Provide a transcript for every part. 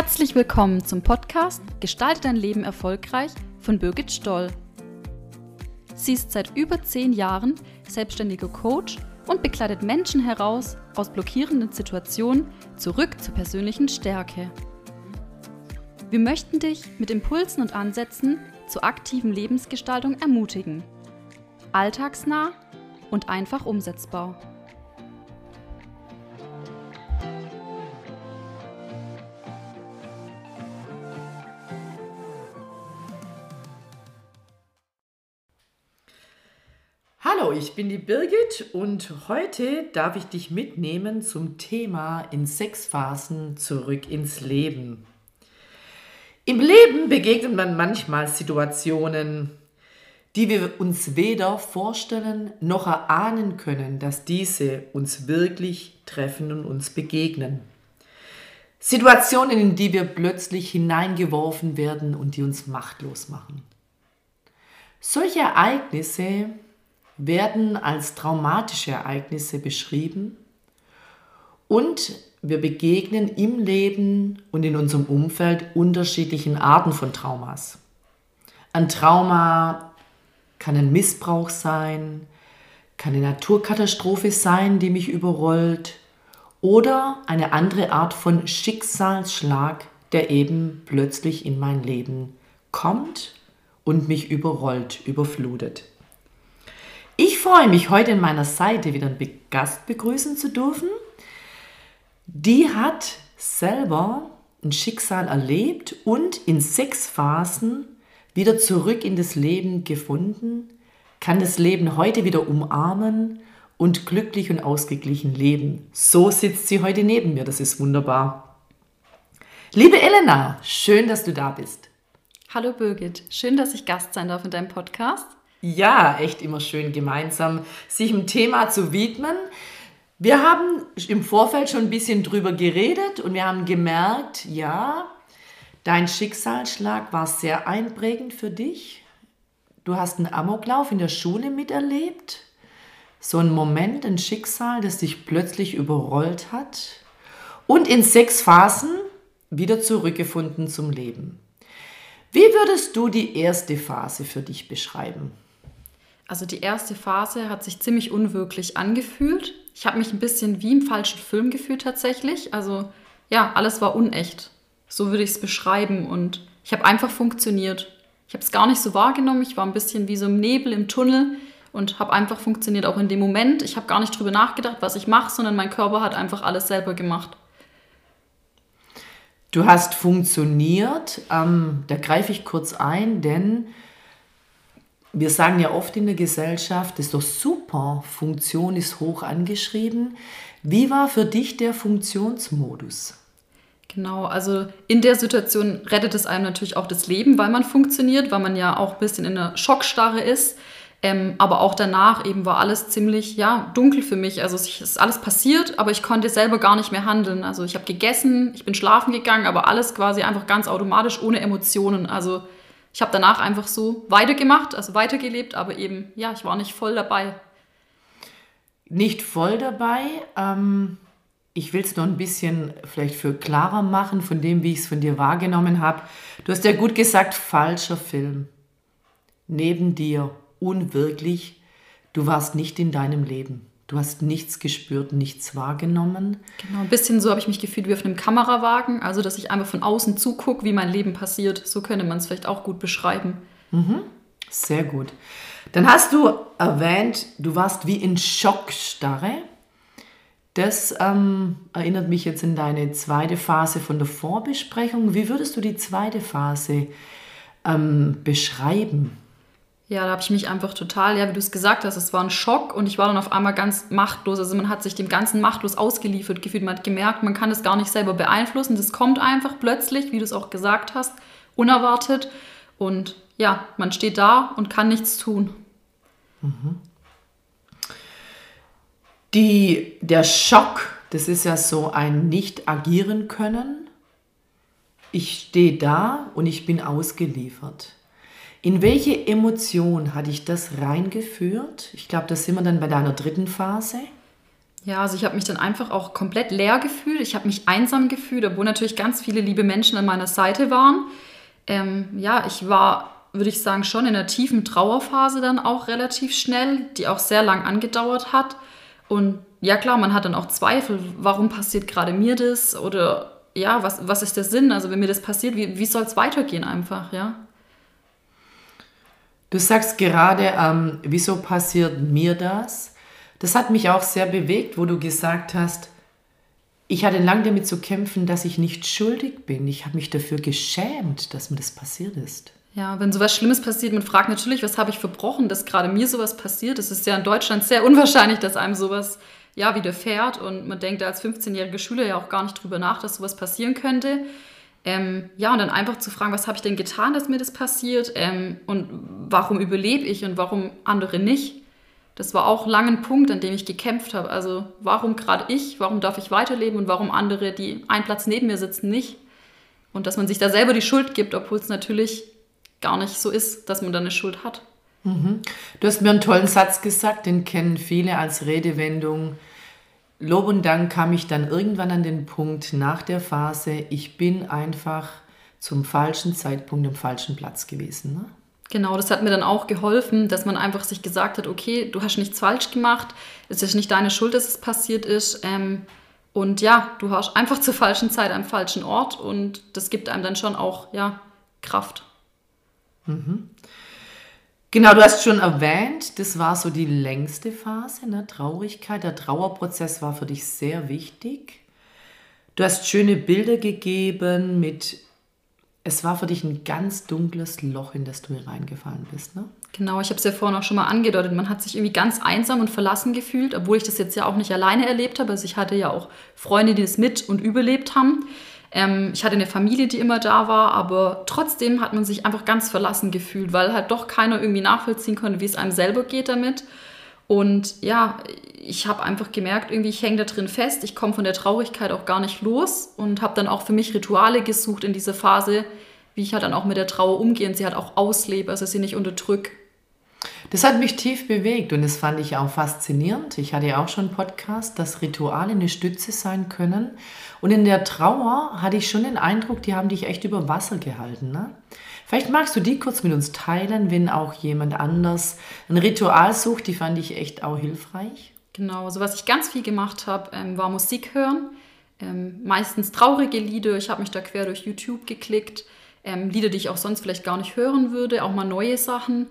Herzlich willkommen zum Podcast Gestalte dein Leben erfolgreich von Birgit Stoll. Sie ist seit über zehn Jahren selbstständiger Coach und begleitet Menschen heraus aus blockierenden Situationen zurück zur persönlichen Stärke. Wir möchten dich mit Impulsen und Ansätzen zur aktiven Lebensgestaltung ermutigen. Alltagsnah und einfach umsetzbar. Ich bin die Birgit und heute darf ich dich mitnehmen zum Thema in sechs Phasen zurück ins Leben. Im Leben begegnet man manchmal Situationen, die wir uns weder vorstellen noch erahnen können, dass diese uns wirklich treffen und uns begegnen. Situationen, in die wir plötzlich hineingeworfen werden und die uns machtlos machen. Solche Ereignisse werden als traumatische Ereignisse beschrieben und wir begegnen im Leben und in unserem Umfeld unterschiedlichen Arten von Traumas. Ein Trauma kann ein Missbrauch sein, kann eine Naturkatastrophe sein, die mich überrollt oder eine andere Art von Schicksalsschlag, der eben plötzlich in mein Leben kommt und mich überrollt, überflutet. Ich freue mich, heute in meiner Seite wieder einen Gast begrüßen zu dürfen die hat selber ein Schicksal erlebt und in sechs Phasen wieder zurück in das Leben gefunden, kann das Leben heute wieder umarmen und glücklich und ausgeglichen leben. So sitzt sie heute neben mir, das ist wunderbar. Liebe Elena, schön, dass du da bist. Hallo Birgit, schön, dass ich Gast sein darf in deinem Podcast. Ja, echt immer schön gemeinsam sich einem Thema zu widmen, wir haben im Vorfeld schon ein bisschen drüber geredet und wir haben gemerkt, ja, dein Schicksalsschlag war sehr einprägend für dich. Du hast einen Amoklauf in der Schule miterlebt. So ein Moment, ein Schicksal, das dich plötzlich überrollt hat. Und in sechs Phasen wieder zurückgefunden zum Leben. Wie würdest du die erste Phase für dich beschreiben? Also die erste Phase hat sich ziemlich unwirklich angefühlt. Ich habe mich ein bisschen wie im falschen Film gefühlt tatsächlich. Also ja, alles war unecht. So würde ich es beschreiben. Und ich habe einfach funktioniert. Ich habe es gar nicht so wahrgenommen. Ich war ein bisschen wie so im Nebel, im Tunnel und habe einfach funktioniert, auch in dem Moment. Ich habe gar nicht drüber nachgedacht, was ich mache, sondern mein Körper hat einfach alles selber gemacht. Du hast funktioniert. Ähm, da greife ich kurz ein, denn wir sagen ja oft in der Gesellschaft, das ist doch super, Funktion ist hoch angeschrieben. Wie war für dich der Funktionsmodus? Genau, also in der Situation rettet es einem natürlich auch das Leben, weil man funktioniert, weil man ja auch ein bisschen in der Schockstarre ist. Ähm, aber auch danach eben war alles ziemlich ja, dunkel für mich. Also es ist alles passiert, aber ich konnte selber gar nicht mehr handeln. Also ich habe gegessen, ich bin schlafen gegangen, aber alles quasi einfach ganz automatisch, ohne Emotionen. Also ich habe danach einfach so weitergemacht, also weitergelebt, aber eben, ja, ich war nicht voll dabei. Nicht voll dabei. Ähm, ich will es noch ein bisschen vielleicht für klarer machen von dem, wie ich es von dir wahrgenommen habe. Du hast ja gut gesagt, falscher Film. Neben dir, unwirklich. Du warst nicht in deinem Leben. Du hast nichts gespürt, nichts wahrgenommen. Genau, ein bisschen so habe ich mich gefühlt wie auf einem Kamerawagen, also dass ich einfach von außen zugucke, wie mein Leben passiert. So könnte man es vielleicht auch gut beschreiben. Mhm. Sehr gut. Dann hast du erwähnt, du warst wie in Schockstarre. Das ähm, erinnert mich jetzt in deine zweite Phase von der Vorbesprechung. Wie würdest du die zweite Phase ähm, beschreiben? Ja, da habe ich mich einfach total, ja, wie du es gesagt hast, es war ein Schock und ich war dann auf einmal ganz machtlos. Also man hat sich dem Ganzen machtlos ausgeliefert gefühlt. Man hat gemerkt, man kann das gar nicht selber beeinflussen. Das kommt einfach plötzlich, wie du es auch gesagt hast, unerwartet. Und ja, man steht da und kann nichts tun. Mhm. Die, der Schock, das ist ja so ein Nicht-Agieren können. Ich stehe da und ich bin ausgeliefert. In welche Emotion hat dich das reingeführt? Ich glaube, da sind wir dann bei deiner dritten Phase. Ja, also ich habe mich dann einfach auch komplett leer gefühlt. Ich habe mich einsam gefühlt, obwohl natürlich ganz viele liebe Menschen an meiner Seite waren. Ähm, ja, ich war, würde ich sagen, schon in einer tiefen Trauerphase dann auch relativ schnell, die auch sehr lang angedauert hat. Und ja, klar, man hat dann auch Zweifel, warum passiert gerade mir das? Oder ja, was, was ist der Sinn? Also wenn mir das passiert, wie, wie soll es weitergehen einfach, ja? Du sagst gerade, ähm, wieso passiert mir das? Das hat mich auch sehr bewegt, wo du gesagt hast, ich hatte lange damit zu kämpfen, dass ich nicht schuldig bin. Ich habe mich dafür geschämt, dass mir das passiert ist. Ja, wenn sowas Schlimmes passiert, man fragt natürlich, was habe ich verbrochen, dass gerade mir sowas passiert. Es ist ja in Deutschland sehr unwahrscheinlich, dass einem sowas ja widerfährt und man denkt als 15-jährige Schüler ja auch gar nicht drüber nach, dass sowas passieren könnte. Ähm, ja, und dann einfach zu fragen, was habe ich denn getan, dass mir das passiert ähm, und warum überlebe ich und warum andere nicht das war auch lange ein Punkt, an dem ich gekämpft habe. Also warum gerade ich, warum darf ich weiterleben und warum andere, die einen Platz neben mir sitzen, nicht? Und dass man sich da selber die Schuld gibt, obwohl es natürlich gar nicht so ist, dass man da eine Schuld hat. Mhm. Du hast mir einen tollen Satz gesagt, den kennen viele als Redewendung. Lob und Dank kam ich dann irgendwann an den Punkt nach der Phase, ich bin einfach zum falschen Zeitpunkt am falschen Platz gewesen. Ne? Genau, das hat mir dann auch geholfen, dass man einfach sich gesagt hat, okay, du hast nichts falsch gemacht, es ist nicht deine Schuld, dass es passiert ist. Ähm, und ja, du hast einfach zur falschen Zeit am falschen Ort und das gibt einem dann schon auch ja, Kraft. Mhm. Genau, du hast schon erwähnt, das war so die längste Phase, ne? Traurigkeit. Der Trauerprozess war für dich sehr wichtig. Du hast schöne Bilder gegeben mit es war für dich ein ganz dunkles Loch, in das du hineingefallen bist, ne? Genau, ich habe es ja vorhin auch schon mal angedeutet. Man hat sich irgendwie ganz einsam und verlassen gefühlt, obwohl ich das jetzt ja auch nicht alleine erlebt habe. Also ich hatte ja auch Freunde, die das mit und überlebt haben. Ähm, ich hatte eine Familie, die immer da war, aber trotzdem hat man sich einfach ganz verlassen gefühlt, weil halt doch keiner irgendwie nachvollziehen konnte, wie es einem selber geht damit. Und ja, ich habe einfach gemerkt, irgendwie ich hänge da drin fest, ich komme von der Traurigkeit auch gar nicht los und habe dann auch für mich Rituale gesucht in dieser Phase, wie ich halt dann auch mit der Trauer umgehe und sie halt auch auslebe, also sie nicht unterdrück. Das hat mich tief bewegt und das fand ich auch faszinierend. Ich hatte ja auch schon einen Podcast, dass Rituale eine Stütze sein können. Und in der Trauer hatte ich schon den Eindruck, die haben dich echt über Wasser gehalten. Ne? Vielleicht magst du die kurz mit uns teilen, wenn auch jemand anders ein Ritual sucht. Die fand ich echt auch hilfreich. Genau, also was ich ganz viel gemacht habe, ähm, war Musik hören. Ähm, meistens traurige Lieder. Ich habe mich da quer durch YouTube geklickt. Ähm, Lieder, die ich auch sonst vielleicht gar nicht hören würde, auch mal neue Sachen.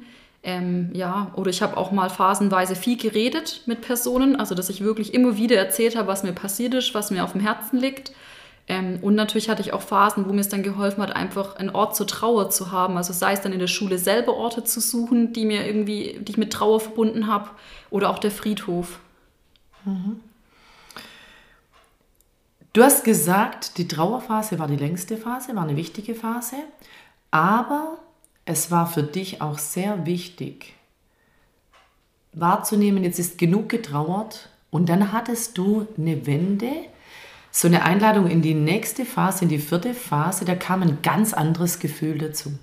Ähm, ja, oder ich habe auch mal phasenweise viel geredet mit Personen, also dass ich wirklich immer wieder erzählt habe, was mir passiert ist, was mir auf dem Herzen liegt. Ähm, und natürlich hatte ich auch Phasen, wo mir es dann geholfen hat, einfach einen Ort zur Trauer zu haben. Also sei es dann in der Schule selber Orte zu suchen, die mir irgendwie, die ich mit Trauer verbunden habe, oder auch der Friedhof. Mhm. Du hast gesagt, die Trauerphase war die längste Phase, war eine wichtige Phase, aber es war für dich auch sehr wichtig, wahrzunehmen, jetzt ist genug getrauert und dann hattest du eine Wende, so eine Einladung in die nächste Phase, in die vierte Phase, da kam ein ganz anderes Gefühl dazu.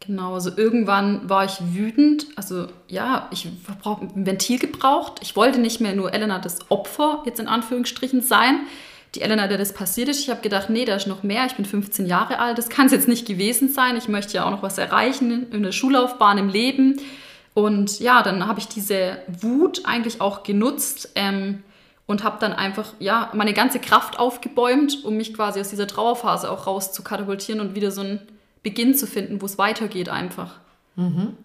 Genau, also irgendwann war ich wütend. Also ja, ich habe ein Ventil gebraucht. Ich wollte nicht mehr nur Elena das Opfer jetzt in Anführungsstrichen sein. Die Elena, der das passiert ist, ich habe gedacht, nee, da ist noch mehr. Ich bin 15 Jahre alt, das kann es jetzt nicht gewesen sein. Ich möchte ja auch noch was erreichen in der Schullaufbahn, im Leben. Und ja, dann habe ich diese Wut eigentlich auch genutzt, ähm, und habe dann einfach ja meine ganze Kraft aufgebäumt, um mich quasi aus dieser Trauerphase auch raus zu katapultieren und wieder so einen Beginn zu finden, wo es weitergeht einfach. Mhm.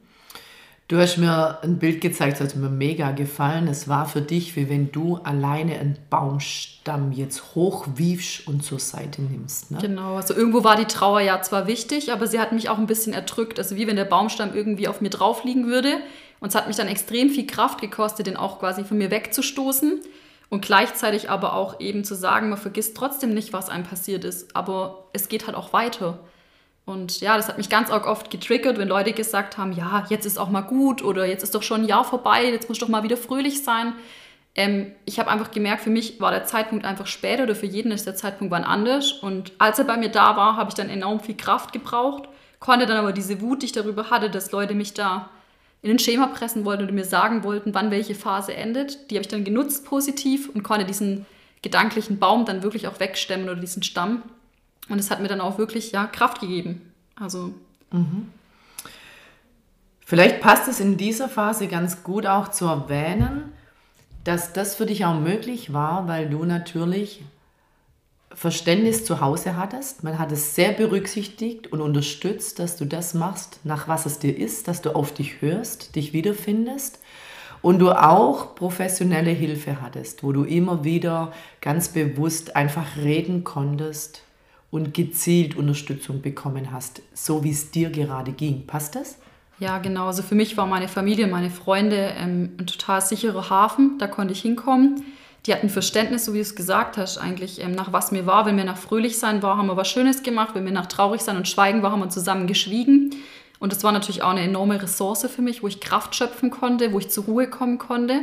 Du hast mir ein Bild gezeigt, das hat mir mega gefallen. Es war für dich, wie wenn du alleine einen Baumstamm jetzt hochwiefst und zur Seite nimmst. Ne? Genau, also irgendwo war die Trauer ja zwar wichtig, aber sie hat mich auch ein bisschen erdrückt. Also wie wenn der Baumstamm irgendwie auf mir drauf liegen würde. Und es hat mich dann extrem viel Kraft gekostet, den auch quasi von mir wegzustoßen. Und gleichzeitig aber auch eben zu sagen, man vergisst trotzdem nicht, was einem passiert ist, aber es geht halt auch weiter. Und ja, das hat mich ganz oft getriggert, wenn Leute gesagt haben, ja, jetzt ist auch mal gut oder jetzt ist doch schon ein Jahr vorbei, jetzt muss doch mal wieder fröhlich sein. Ähm, ich habe einfach gemerkt, für mich war der Zeitpunkt einfach später oder für jeden ist der Zeitpunkt wann anders. Und als er bei mir da war, habe ich dann enorm viel Kraft gebraucht, konnte dann aber diese Wut, die ich darüber hatte, dass Leute mich da in ein Schema pressen wollten oder mir sagen wollten, wann welche Phase endet. Die habe ich dann genutzt positiv und konnte diesen gedanklichen Baum dann wirklich auch wegstemmen oder diesen Stamm. Und es hat mir dann auch wirklich ja, Kraft gegeben. Also. Mhm. Vielleicht passt es in dieser Phase ganz gut auch zu erwähnen, dass das für dich auch möglich war, weil du natürlich Verständnis zu Hause hattest. Man hat es sehr berücksichtigt und unterstützt, dass du das machst, nach was es dir ist, dass du auf dich hörst, dich wiederfindest und du auch professionelle Hilfe hattest, wo du immer wieder ganz bewusst einfach reden konntest und gezielt Unterstützung bekommen hast, so wie es dir gerade ging. Passt das? Ja, genau. Also für mich war meine Familie, meine Freunde ähm, ein total sicherer Hafen. Da konnte ich hinkommen. Die hatten Verständnis, so wie du es gesagt hast, eigentlich ähm, nach was mir war. Wenn mir nach fröhlich sein war, haben wir was Schönes gemacht. Wenn mir nach traurig sein und schweigen war, haben wir zusammen geschwiegen. Und das war natürlich auch eine enorme Ressource für mich, wo ich Kraft schöpfen konnte, wo ich zur Ruhe kommen konnte.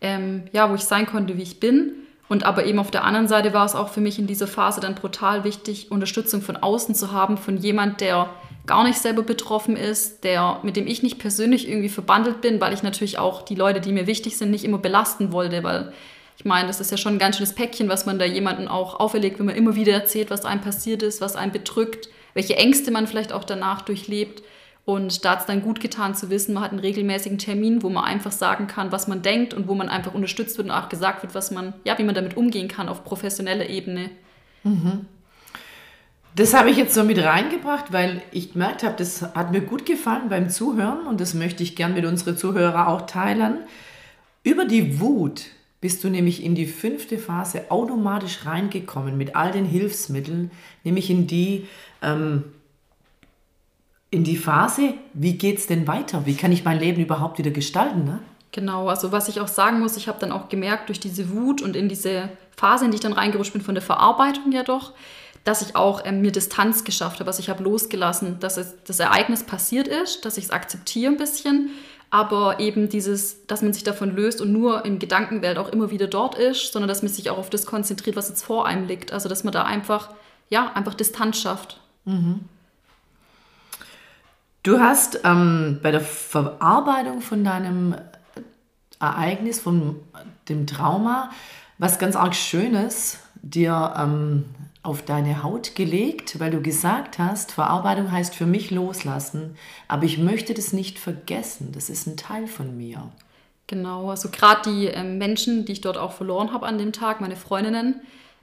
Ähm, ja, wo ich sein konnte, wie ich bin. Und aber eben auf der anderen Seite war es auch für mich in dieser Phase dann brutal wichtig, Unterstützung von außen zu haben, von jemand, der gar nicht selber betroffen ist, der, mit dem ich nicht persönlich irgendwie verbandelt bin, weil ich natürlich auch die Leute, die mir wichtig sind, nicht immer belasten wollte, weil ich meine, das ist ja schon ein ganz schönes Päckchen, was man da jemandem auch auferlegt, wenn man immer wieder erzählt, was einem passiert ist, was einen bedrückt, welche Ängste man vielleicht auch danach durchlebt. Und da hat es dann gut getan zu wissen, man hat einen regelmäßigen Termin, wo man einfach sagen kann, was man denkt und wo man einfach unterstützt wird und auch gesagt wird, was man, ja, wie man damit umgehen kann auf professioneller Ebene. Mhm. Das habe ich jetzt so mit reingebracht, weil ich gemerkt habe, das hat mir gut gefallen beim Zuhören und das möchte ich gern mit unseren Zuhörern auch teilen. Über die Wut bist du nämlich in die fünfte Phase automatisch reingekommen mit all den Hilfsmitteln, nämlich in die, ähm, in die Phase, wie geht es denn weiter? Wie kann ich mein Leben überhaupt wieder gestalten? Ne? Genau, also was ich auch sagen muss, ich habe dann auch gemerkt durch diese Wut und in diese Phase, in die ich dann reingerutscht bin von der Verarbeitung ja doch, dass ich auch ähm, mir Distanz geschafft habe. Also ich habe losgelassen, dass es, das Ereignis passiert ist, dass ich es akzeptiere ein bisschen, aber eben dieses, dass man sich davon löst und nur im Gedankenwelt auch immer wieder dort ist, sondern dass man sich auch auf das konzentriert, was jetzt vor einem liegt. Also dass man da einfach, ja, einfach Distanz schafft. Mhm. Du hast ähm, bei der Verarbeitung von deinem Ereignis, von dem Trauma, was ganz arg Schönes dir ähm, auf deine Haut gelegt, weil du gesagt hast, Verarbeitung heißt für mich loslassen, aber ich möchte das nicht vergessen, das ist ein Teil von mir. Genau, also gerade die ähm, Menschen, die ich dort auch verloren habe an dem Tag, meine Freundinnen,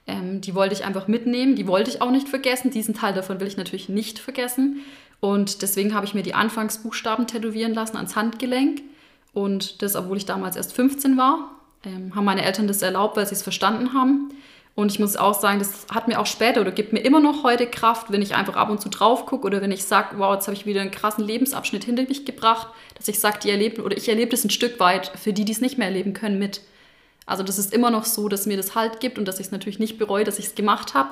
ähm, die wollte ich einfach mitnehmen, die wollte ich auch nicht vergessen, diesen Teil davon will ich natürlich nicht vergessen und deswegen habe ich mir die Anfangsbuchstaben tätowieren lassen ans Handgelenk und das, obwohl ich damals erst 15 war, ähm, haben meine Eltern das erlaubt, weil sie es verstanden haben. Und ich muss auch sagen, das hat mir auch später oder gibt mir immer noch heute Kraft, wenn ich einfach ab und zu drauf gucke oder wenn ich sage, wow, jetzt habe ich wieder einen krassen Lebensabschnitt hinter mich gebracht, dass ich sage, die erleben oder ich erlebe das ein Stück weit für die, die es nicht mehr erleben können, mit. Also das ist immer noch so, dass mir das Halt gibt und dass ich es natürlich nicht bereue, dass ich es gemacht habe.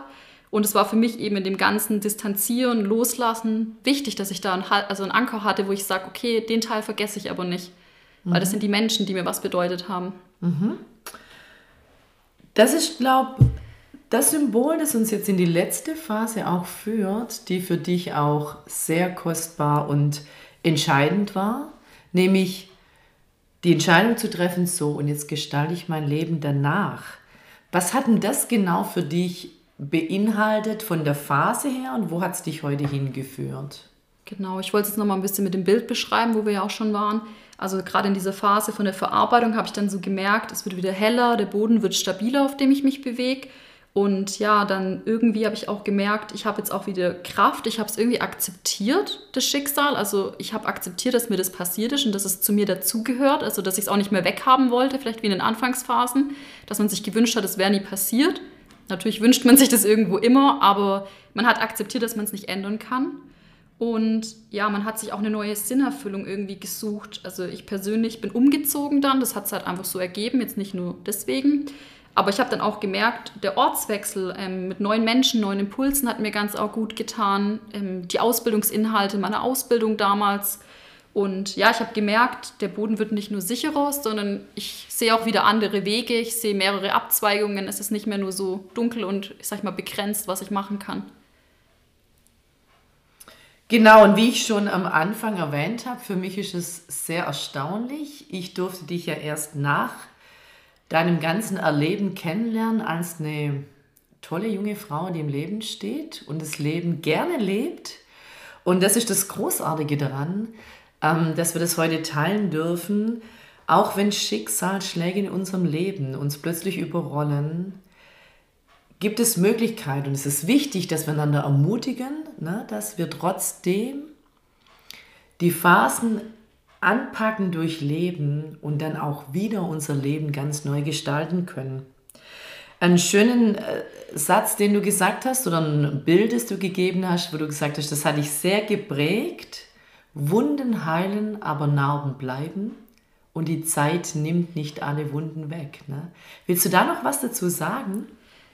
Und es war für mich eben in dem ganzen Distanzieren, Loslassen wichtig, dass ich da einen, also einen Anker hatte, wo ich sage, okay, den Teil vergesse ich aber nicht. Mhm. Weil das mhm. sind die Menschen, die mir was bedeutet haben. Mhm. Das ist, glaube ich, das Symbol, das uns jetzt in die letzte Phase auch führt, die für dich auch sehr kostbar und entscheidend war, nämlich die Entscheidung zu treffen, so und jetzt gestalte ich mein Leben danach. Was hat denn das genau für dich beinhaltet von der Phase her und wo hat es dich heute hingeführt? Genau, ich wollte es noch mal ein bisschen mit dem Bild beschreiben, wo wir ja auch schon waren. Also gerade in dieser Phase von der Verarbeitung habe ich dann so gemerkt, es wird wieder heller, der Boden wird stabiler, auf dem ich mich bewege. Und ja, dann irgendwie habe ich auch gemerkt, ich habe jetzt auch wieder Kraft, ich habe es irgendwie akzeptiert, das Schicksal. Also ich habe akzeptiert, dass mir das passiert ist und dass es zu mir dazugehört, also dass ich es auch nicht mehr weghaben wollte, vielleicht wie in den Anfangsphasen, dass man sich gewünscht hat, es wäre nie passiert. Natürlich wünscht man sich das irgendwo immer, aber man hat akzeptiert, dass man es nicht ändern kann. Und ja, man hat sich auch eine neue Sinnerfüllung irgendwie gesucht. Also ich persönlich bin umgezogen dann, das hat es halt einfach so ergeben, jetzt nicht nur deswegen. Aber ich habe dann auch gemerkt, der Ortswechsel ähm, mit neuen Menschen, neuen Impulsen hat mir ganz auch gut getan. Ähm, die Ausbildungsinhalte meiner Ausbildung damals. Und ja, ich habe gemerkt, der Boden wird nicht nur sicherer, sondern ich sehe auch wieder andere Wege. Ich sehe mehrere Abzweigungen. Es ist nicht mehr nur so dunkel und, ich sag mal, begrenzt, was ich machen kann. Genau, und wie ich schon am Anfang erwähnt habe, für mich ist es sehr erstaunlich. Ich durfte dich ja erst nach deinem ganzen Erleben kennenlernen als eine tolle junge Frau, die im Leben steht und das Leben gerne lebt. Und das ist das Großartige daran, ähm, dass wir das heute teilen dürfen, auch wenn Schicksalsschläge in unserem Leben uns plötzlich überrollen, gibt es Möglichkeiten und es ist wichtig, dass wir einander ermutigen, ne, dass wir trotzdem die Phasen anpacken, durchleben und dann auch wieder unser Leben ganz neu gestalten können. Einen schönen äh, Satz, den du gesagt hast oder ein Bild, das du gegeben hast, wo du gesagt hast, das hat dich sehr geprägt. Wunden heilen, aber Narben bleiben und die Zeit nimmt nicht alle Wunden weg. Ne? Willst du da noch was dazu sagen?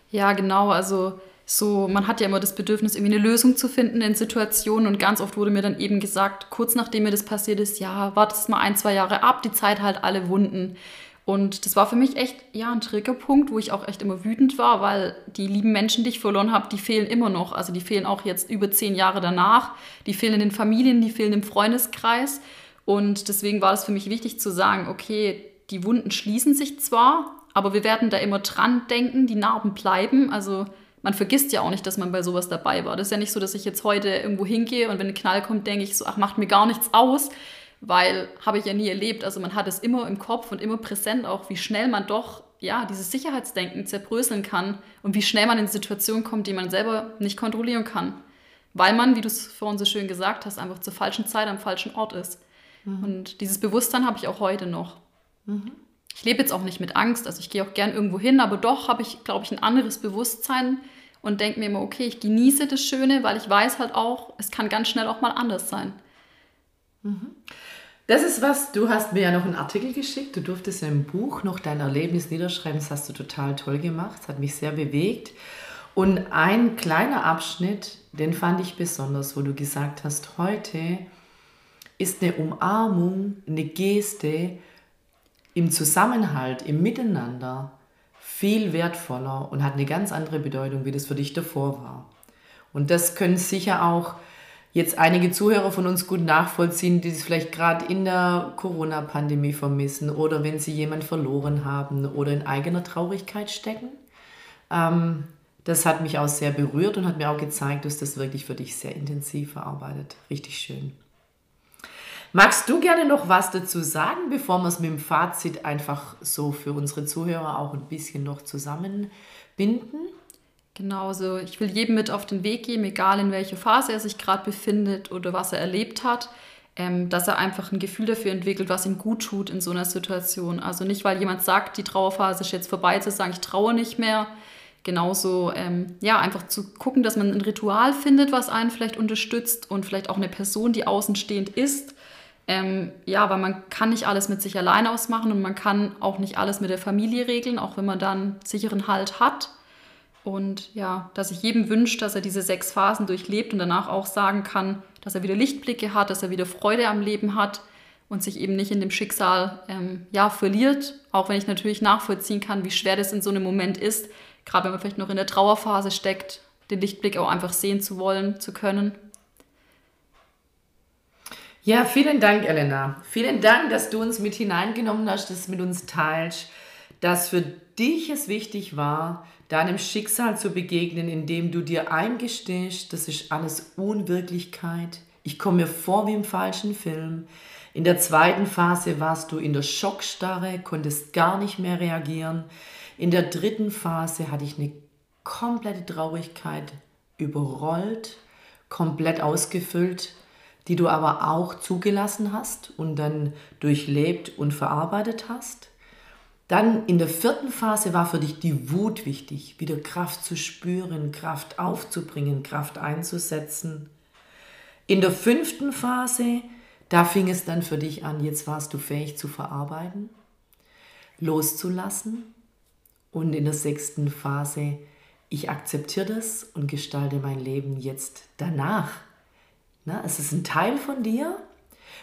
Ja, genau. Also so, man hat ja immer das Bedürfnis, irgendwie eine Lösung zu finden in Situationen und ganz oft wurde mir dann eben gesagt, kurz nachdem mir das passiert ist, ja, wartest mal ein, zwei Jahre ab, die Zeit halt alle Wunden. Und das war für mich echt, ja, ein Triggerpunkt, wo ich auch echt immer wütend war, weil die lieben Menschen, die ich verloren habe, die fehlen immer noch. Also die fehlen auch jetzt über zehn Jahre danach. Die fehlen in den Familien, die fehlen im Freundeskreis. Und deswegen war es für mich wichtig zu sagen, okay, die Wunden schließen sich zwar, aber wir werden da immer dran denken, die Narben bleiben. Also man vergisst ja auch nicht, dass man bei sowas dabei war. Das ist ja nicht so, dass ich jetzt heute irgendwo hingehe und wenn ein Knall kommt, denke ich so, ach, macht mir gar nichts aus, weil habe ich ja nie erlebt. Also man hat es immer im Kopf und immer präsent, auch wie schnell man doch ja, dieses Sicherheitsdenken zerbröseln kann und wie schnell man in Situationen kommt, die man selber nicht kontrollieren kann. Weil man, wie du es vorhin so schön gesagt hast, einfach zur falschen Zeit am falschen Ort ist. Mhm. Und dieses Bewusstsein habe ich auch heute noch. Mhm. Ich lebe jetzt auch nicht mit Angst, also ich gehe auch gern irgendwo hin, aber doch habe ich, glaube ich, ein anderes Bewusstsein und denke mir immer, okay, ich genieße das Schöne, weil ich weiß halt auch, es kann ganz schnell auch mal anders sein. Mhm. Das ist was, du hast mir ja noch einen Artikel geschickt, du durftest ja im Buch noch dein Erlebnis niederschreiben, das hast du total toll gemacht, das hat mich sehr bewegt. Und ein kleiner Abschnitt, den fand ich besonders, wo du gesagt hast, heute ist eine Umarmung, eine Geste im Zusammenhalt, im Miteinander viel wertvoller und hat eine ganz andere Bedeutung, wie das für dich davor war. Und das können sicher auch jetzt einige Zuhörer von uns gut nachvollziehen, die es vielleicht gerade in der Corona-Pandemie vermissen oder wenn sie jemanden verloren haben oder in eigener Traurigkeit stecken. Ähm, das hat mich auch sehr berührt und hat mir auch gezeigt, dass das wirklich für dich sehr intensiv verarbeitet. Richtig schön. Magst du gerne noch was dazu sagen, bevor wir es mit dem Fazit einfach so für unsere Zuhörer auch ein bisschen noch zusammenbinden? Genau, also ich will jedem mit auf den Weg geben, egal in welcher Phase er sich gerade befindet oder was er erlebt hat, ähm, dass er einfach ein Gefühl dafür entwickelt, was ihm gut tut in so einer Situation. Also nicht, weil jemand sagt, die Trauerphase ist jetzt vorbei, zu sagen, ich traue nicht mehr. Genauso, ähm, ja, einfach zu gucken, dass man ein Ritual findet, was einen vielleicht unterstützt und vielleicht auch eine Person, die außenstehend ist, ähm, ja, weil man kann nicht alles mit sich alleine ausmachen und man kann auch nicht alles mit der Familie regeln, auch wenn man dann sicheren Halt hat. Und ja, dass ich jedem wünsche, dass er diese sechs Phasen durchlebt und danach auch sagen kann, dass er wieder Lichtblicke hat, dass er wieder Freude am Leben hat und sich eben nicht in dem Schicksal ähm, ja, verliert. Auch wenn ich natürlich nachvollziehen kann, wie schwer das in so einem Moment ist, gerade wenn man vielleicht noch in der Trauerphase steckt, den Lichtblick auch einfach sehen zu wollen, zu können. Ja, vielen Dank, Elena. Vielen Dank, dass du uns mit hineingenommen hast, dass du mit uns teilst, dass für dich es wichtig war, deinem Schicksal zu begegnen, indem du dir eingestehst, das ist alles Unwirklichkeit. Ich komme mir vor wie im falschen Film. In der zweiten Phase warst du in der Schockstarre, konntest gar nicht mehr reagieren. In der dritten Phase hatte ich eine komplette Traurigkeit überrollt, komplett ausgefüllt die du aber auch zugelassen hast und dann durchlebt und verarbeitet hast. Dann in der vierten Phase war für dich die Wut wichtig, wieder Kraft zu spüren, Kraft aufzubringen, Kraft einzusetzen. In der fünften Phase, da fing es dann für dich an, jetzt warst du fähig zu verarbeiten, loszulassen. Und in der sechsten Phase, ich akzeptiere das und gestalte mein Leben jetzt danach Ne? Es ist ein Teil von dir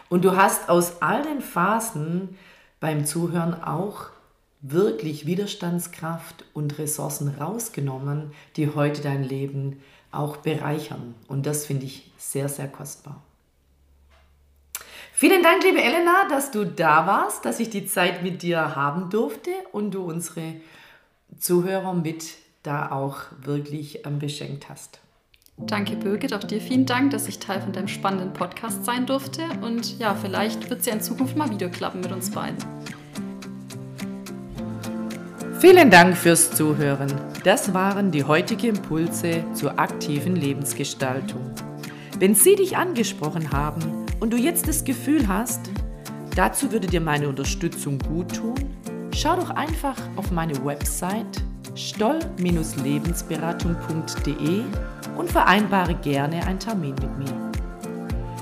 und du hast aus all den Phasen beim Zuhören auch wirklich Widerstandskraft und Ressourcen rausgenommen, die heute dein Leben auch bereichern. Und das finde ich sehr, sehr kostbar. Vielen Dank, liebe Elena, dass du da warst, dass ich die Zeit mit dir haben durfte und du unsere Zuhörer mit da auch wirklich ähm, beschenkt hast. Danke, Birgit. Auch dir vielen Dank, dass ich Teil von deinem spannenden Podcast sein durfte. Und ja, vielleicht wird es ja in Zukunft mal wieder klappen mit uns beiden. Vielen Dank fürs Zuhören. Das waren die heutigen Impulse zur aktiven Lebensgestaltung. Wenn sie dich angesprochen haben und du jetzt das Gefühl hast, dazu würde dir meine Unterstützung gut tun, schau doch einfach auf meine Website stoll-lebensberatung.de und vereinbare gerne einen Termin mit mir.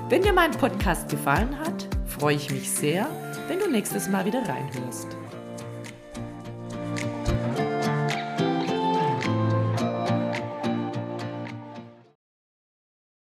Wenn dir mein Podcast gefallen hat, freue ich mich sehr, wenn du nächstes Mal wieder reinhörst.